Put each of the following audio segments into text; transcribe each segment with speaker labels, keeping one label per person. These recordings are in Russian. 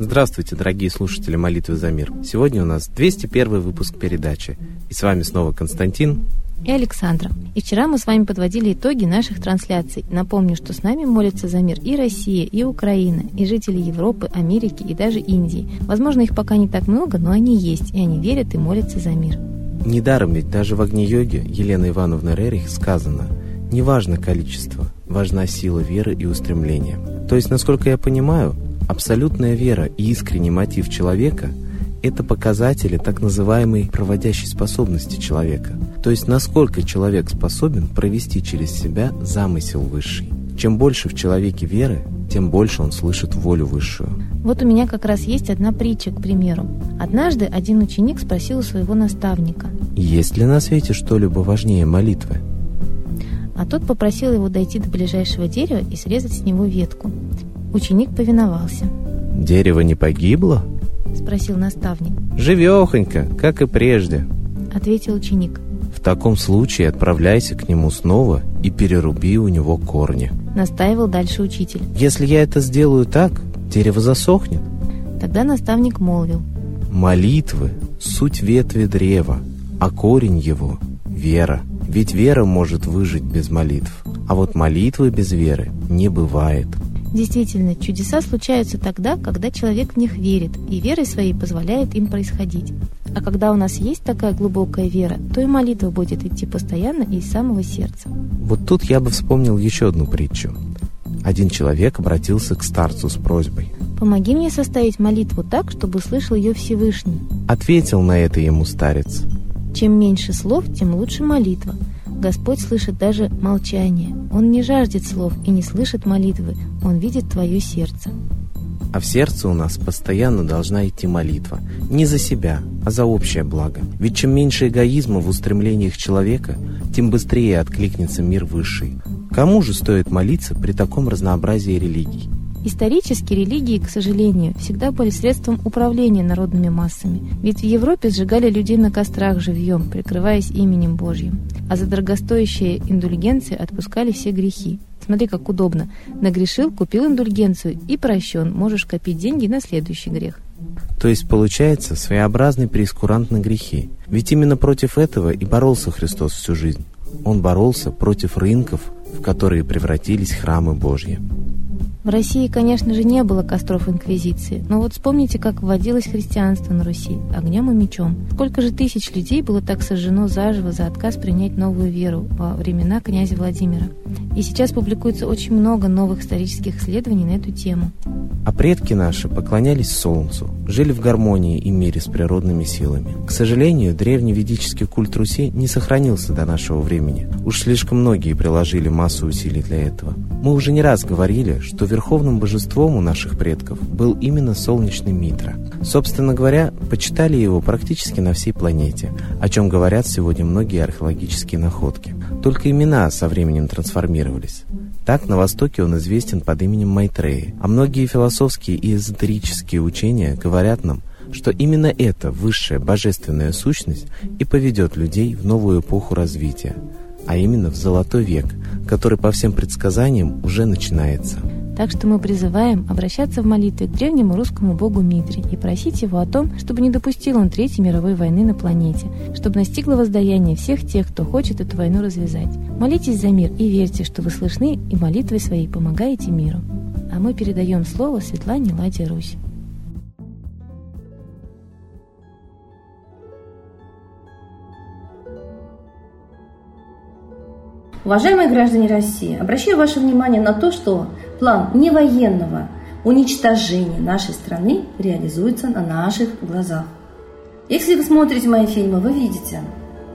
Speaker 1: Здравствуйте, дорогие слушатели молитвы за мир. Сегодня у нас 201 выпуск передачи. И с вами снова Константин
Speaker 2: и Александра. И вчера мы с вами подводили итоги наших трансляций. Напомню, что с нами молятся за мир и Россия, и Украина, и жители Европы, Америки и даже Индии. Возможно, их пока не так много, но они есть, и они верят и молятся за мир.
Speaker 1: Недаром ведь даже в Агни-йоге Елены Ивановны Рерих сказано «Не важно количество, важна сила веры и устремления». То есть, насколько я понимаю, абсолютная вера и искренний мотив человека – это показатели так называемой проводящей способности человека. То есть насколько человек способен провести через себя замысел высший. Чем больше в человеке веры, тем больше он слышит волю высшую.
Speaker 2: Вот у меня как раз есть одна притча, к примеру. Однажды один ученик спросил у своего наставника.
Speaker 1: Есть ли на свете что-либо важнее молитвы?
Speaker 2: А тот попросил его дойти до ближайшего дерева и срезать с него ветку. Ученик повиновался.
Speaker 1: Дерево не погибло?
Speaker 2: — спросил наставник.
Speaker 1: «Живехонько, как и прежде», —
Speaker 2: ответил ученик.
Speaker 1: «В таком случае отправляйся к нему снова и переруби у него корни», —
Speaker 2: настаивал дальше учитель.
Speaker 1: «Если я это сделаю так, дерево засохнет».
Speaker 2: Тогда наставник молвил.
Speaker 1: «Молитвы — суть ветви древа, а корень его — вера. Ведь вера может выжить без молитв, а вот молитвы без веры не бывает».
Speaker 2: Действительно, чудеса случаются тогда, когда человек в них верит, и верой своей позволяет им происходить. А когда у нас есть такая глубокая вера, то и молитва будет идти постоянно и из самого сердца.
Speaker 1: Вот тут я бы вспомнил еще одну притчу. Один человек обратился к старцу с просьбой.
Speaker 2: «Помоги мне составить молитву так, чтобы услышал ее Всевышний».
Speaker 1: Ответил на это ему старец.
Speaker 2: «Чем меньше слов, тем лучше молитва. Господь слышит даже молчание. Он не жаждет слов и не слышит молитвы. Он видит твое сердце.
Speaker 1: А в сердце у нас постоянно должна идти молитва. Не за себя, а за общее благо. Ведь чем меньше эгоизма в устремлениях человека, тем быстрее откликнется мир высший. Кому же стоит молиться при таком разнообразии религий?
Speaker 2: Исторически религии, к сожалению, всегда были средством управления народными массами. Ведь в Европе сжигали людей на кострах живьем, прикрываясь именем Божьим. А за дорогостоящие индульгенции отпускали все грехи. Смотри, как удобно. Нагрешил, купил индульгенцию и прощен. Можешь копить деньги на следующий грех.
Speaker 1: То есть получается своеобразный прескурант на грехи. Ведь именно против этого и боролся Христос всю жизнь. Он боролся против рынков, в которые превратились храмы Божьи.
Speaker 2: В России, конечно же, не было костров Инквизиции, но вот вспомните, как вводилось христианство на Руси, огнем и мечом. Сколько же тысяч людей было так сожжено заживо за отказ принять новую веру во времена князя Владимира. И сейчас публикуется очень много новых исторических исследований на эту тему.
Speaker 1: А предки наши поклонялись Солнцу, жили в гармонии и мире с природными силами. К сожалению, древний ведический культ Руси не сохранился до нашего времени. Уж слишком многие приложили массу усилий для этого. Мы уже не раз говорили, что верховным божеством у наших предков был именно солнечный Митра. Собственно говоря, почитали его практически на всей планете, о чем говорят сегодня многие археологические находки. Только имена со временем трансформировались. Так, на Востоке он известен под именем Майтреи, а многие философские и эзотерические учения говорят нам, что именно эта высшая божественная сущность и поведет людей в новую эпоху развития, а именно в Золотой век, который по всем предсказаниям уже начинается.
Speaker 2: Так что мы призываем обращаться в молитве к древнему русскому богу Митре и просить его о том, чтобы не допустил он Третьей мировой войны на планете, чтобы настигло воздаяние всех тех, кто хочет эту войну развязать. Молитесь за мир и верьте, что вы слышны и молитвой своей помогаете миру. А мы передаем слово Светлане Ладе Русь.
Speaker 3: Уважаемые граждане России, обращаю ваше внимание на то, что план невоенного уничтожения нашей страны реализуется на наших глазах. Если вы смотрите мои фильмы, вы видите,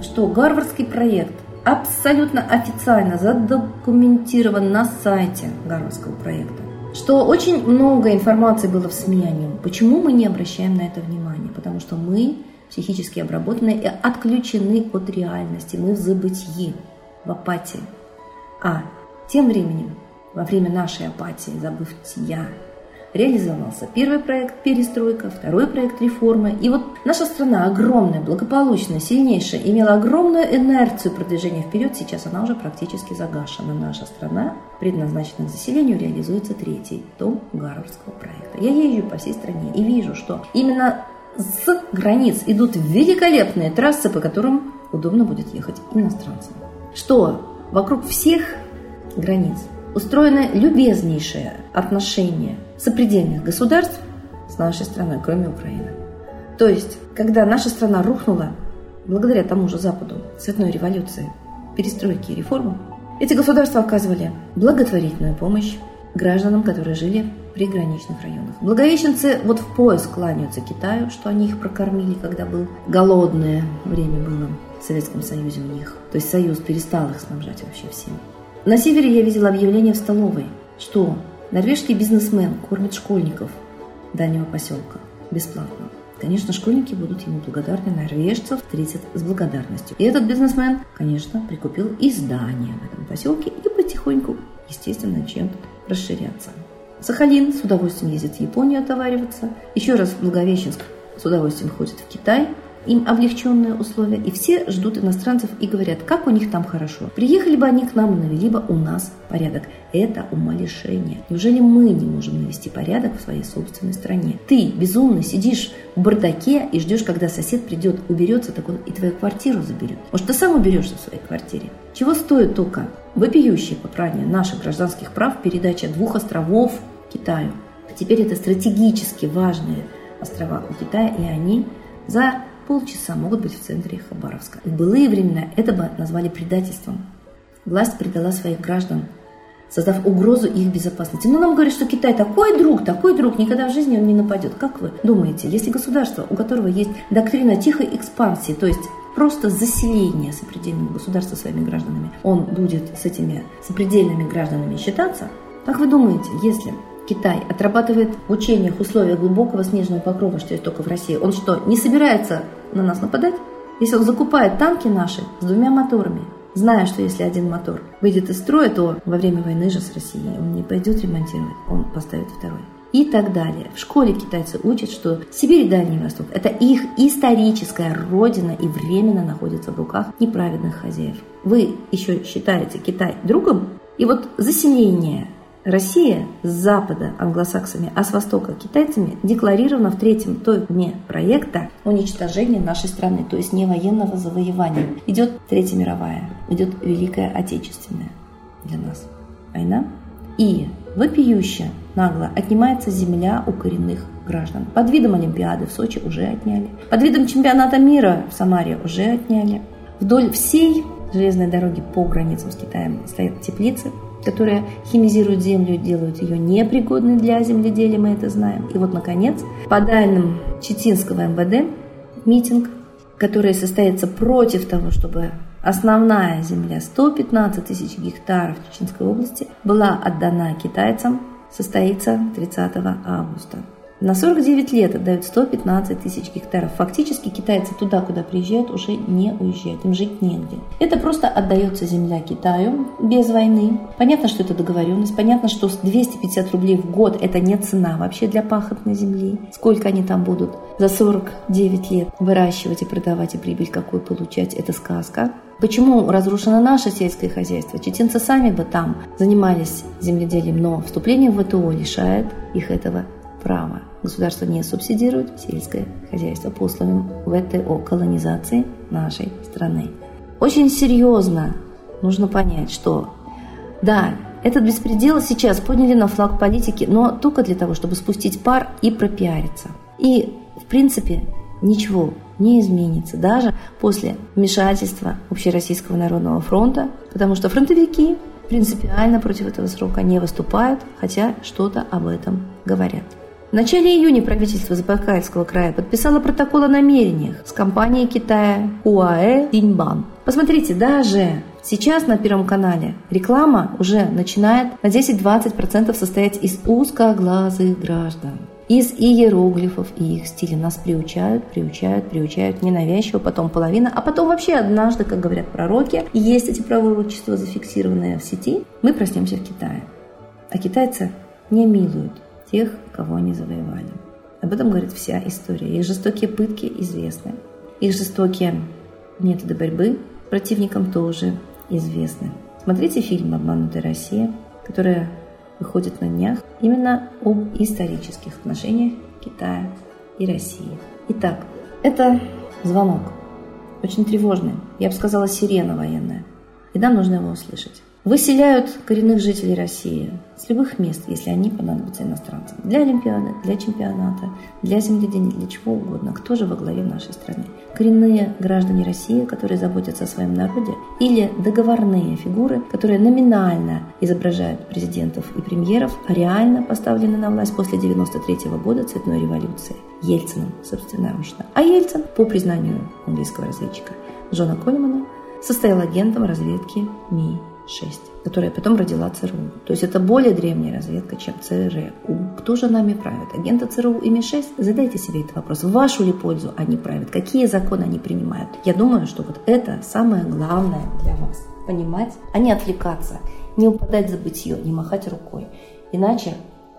Speaker 3: что Гарвардский проект абсолютно официально задокументирован на сайте Гарвардского проекта. Что очень много информации было в СМИ о нем. Почему мы не обращаем на это внимание? Потому что мы психически обработаны и отключены от реальности. Мы в забытии, в апатии. А тем временем во время нашей апатии, забыв я, реализовался первый проект «Перестройка», второй проект «Реформы». И вот наша страна огромная, благополучная, сильнейшая, имела огромную инерцию продвижения вперед. Сейчас она уже практически загашена. Наша страна, предназначена к заселению, реализуется третий том Гарвардского проекта. Я езжу по всей стране и вижу, что именно с границ идут великолепные трассы, по которым удобно будет ехать иностранцам. Что вокруг всех границ устроено любезнейшее отношение сопредельных государств с нашей страной, кроме Украины. То есть, когда наша страна рухнула, благодаря тому же Западу, цветной революции, перестройки и реформам, эти государства оказывали благотворительную помощь гражданам, которые жили в приграничных районах. Благовещенцы вот в пояс кланяются Китаю, что они их прокормили, когда был голодное время было в Советском Союзе у них. То есть Союз перестал их снабжать вообще всем. На севере я видела объявление в столовой, что норвежский бизнесмен кормит школьников дальнего поселка бесплатно. Конечно, школьники будут ему благодарны, норвежцев встретят с благодарностью. И этот бизнесмен, конечно, прикупил издание в этом поселке и потихоньку, естественно, начнет расширяться. Сахалин с удовольствием ездит в Японию отовариваться. Еще раз в Благовещенск с удовольствием ходит в Китай – им облегченные условия, и все ждут иностранцев и говорят, как у них там хорошо. Приехали бы они к нам и навели бы у нас порядок. Это умалишение. Неужели мы не можем навести порядок в своей собственной стране? Ты, безумно, сидишь в бардаке и ждешь, когда сосед придет, уберется, так он и твою квартиру заберет. Может, ты сам уберешься в своей квартире? Чего стоит только вопиющее попрание наших гражданских прав передача двух островов Китаю? А теперь это стратегически важные острова у Китая, и они за полчаса могут быть в центре Хабаровска. В былые времена это бы назвали предательством. Власть предала своих граждан, создав угрозу их безопасности. Но нам говорят, что Китай такой друг, такой друг, никогда в жизни он не нападет. Как вы думаете, если государство, у которого есть доктрина тихой экспансии, то есть просто заселение сопредельного государства своими гражданами, он будет с этими сопредельными гражданами считаться? Как вы думаете, если Китай отрабатывает в учениях условия глубокого снежного покрова, что есть только в России, он что, не собирается на нас нападать? Если он закупает танки наши с двумя моторами, зная, что если один мотор выйдет из строя, то во время войны же с Россией он не пойдет ремонтировать, он поставит второй. И так далее. В школе китайцы учат, что Сибирь и Дальний Восток – это их историческая родина и временно находится в руках неправедных хозяев. Вы еще считаете Китай другом? И вот заселение Россия с запада англосаксами, а с востока китайцами декларирована в третьем томе проекта уничтожения нашей страны, то есть не военного завоевания. Идет Третья мировая, идет Великая Отечественная для нас война. И вопиюще нагло отнимается земля у коренных граждан. Под видом Олимпиады в Сочи уже отняли. Под видом чемпионата мира в Самаре уже отняли. Вдоль всей железной дороги по границам с Китаем стоят теплицы, которые химизируют землю, делают ее непригодной для земледелия, мы это знаем. И вот, наконец, по данным Читинского МВД, митинг, который состоится против того, чтобы основная земля, 115 тысяч гектаров Чеченской области, была отдана китайцам, состоится 30 августа. На 49 лет отдают 115 тысяч гектаров. Фактически китайцы туда, куда приезжают, уже не уезжают, им жить негде. Это просто отдается земля Китаю без войны. Понятно, что это договоренность, понятно, что 250 рублей в год это не цена вообще для пахотной земли. Сколько они там будут за 49 лет выращивать и продавать и прибыль какую получать, это сказка. Почему разрушено наше сельское хозяйство? Чеченцы сами бы там занимались земледелием, но вступление в ВТО лишает их этого права. Государство не субсидирует сельское хозяйство по условиям ВТО колонизации нашей страны. Очень серьезно нужно понять, что да, этот беспредел сейчас подняли на флаг политики, но только для того, чтобы спустить пар и пропиариться. И, в принципе, ничего не изменится, даже после вмешательства Общероссийского народного фронта, потому что фронтовики принципиально против этого срока не выступают, хотя что-то об этом говорят. В начале июня правительство Забайкальского края подписало протокол о намерениях с компанией Китая УАЭ Диньбан. Посмотрите, даже сейчас на Первом канале реклама уже начинает на 10-20% состоять из узкоглазых граждан из иероглифов и их стиля. Нас приучают, приучают, приучают ненавязчиво, потом половина, а потом вообще однажды, как говорят пророки, есть эти пророчества зафиксированные в сети, мы проснемся в Китае. А китайцы не милуют тех, кого они завоевали. Об этом говорит вся история. Их жестокие пытки известны. Их жестокие методы борьбы противникам тоже известны. Смотрите фильм «Обманутая Россия», которая выходит на днях именно об исторических отношениях Китая и России. Итак, это звонок. Очень тревожный. Я бы сказала, сирена военная. И нам нужно его услышать. Выселяют коренных жителей России с любых мест, если они понадобятся иностранцам. Для Олимпиады, для чемпионата, для земледения, для чего угодно. Кто же во главе нашей страны? Коренные граждане России, которые заботятся о своем народе, или договорные фигуры, которые номинально изображают президентов и премьеров, а реально поставлены на власть после 93 -го года цветной революции. Ельцином, собственноручно. А Ельцин, по признанию английского разведчика Джона Колемана, состоял агентом разведки МИ 6, которая потом родила ЦРУ. То есть это более древняя разведка, чем ЦРУ. Кто же нами правит? Агенты ЦРУ и МИ-6? Задайте себе этот вопрос. В вашу ли пользу они правят? Какие законы они принимают? Я думаю, что вот это самое главное для вас. Понимать, а не отвлекаться, не упадать за бытие, не махать рукой. Иначе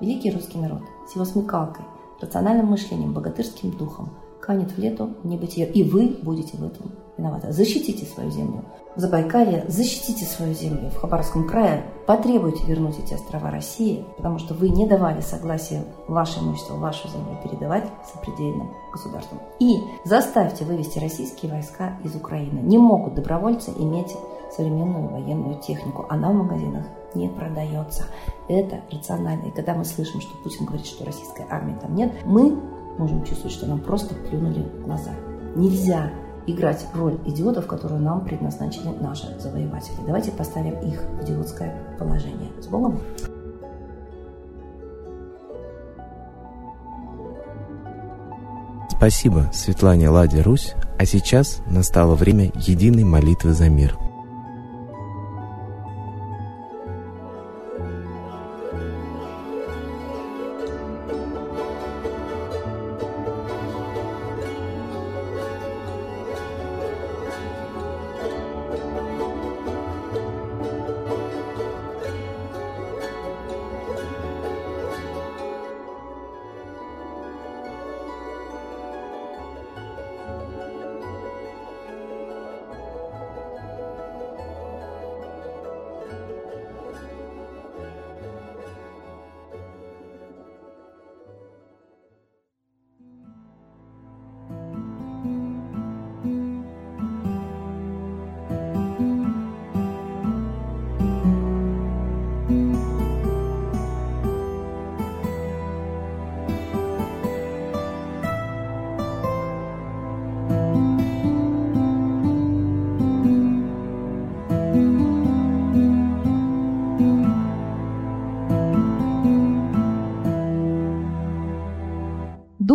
Speaker 3: великий русский народ с его смекалкой, рациональным мышлением, богатырским духом канет в лету небытие. И вы будете в этом виноваты. Защитите свою землю. В Забайкалье защитите свою землю. В Хабаровском крае потребуйте вернуть эти острова России, потому что вы не давали согласия ваше имущество, вашу землю передавать сопредельным государствам. И заставьте вывести российские войска из Украины. Не могут добровольцы иметь современную военную технику. Она в магазинах не продается. Это рационально. И когда мы слышим, что Путин говорит, что российской армии там нет, мы можем чувствовать, что нам просто плюнули в глаза. Нельзя играть роль идиотов, которую нам предназначили наши завоеватели. Давайте поставим их в идиотское положение. С Богом!
Speaker 1: Спасибо Светлане Ладе Русь, а сейчас настало время единой молитвы за мир –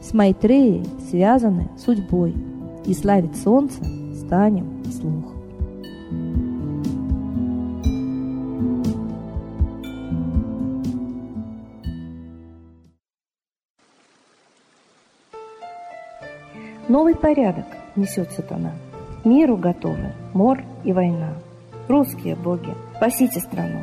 Speaker 3: с Майтреей связаны судьбой, и славить солнце станем слух. Новый порядок несет сатана. Миру готовы мор и война. Русские боги, спасите страну.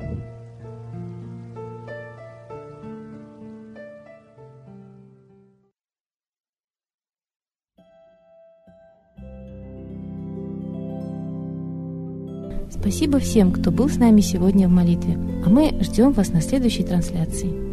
Speaker 2: Спасибо всем, кто был с нами сегодня в молитве, а мы ждем вас на следующей трансляции.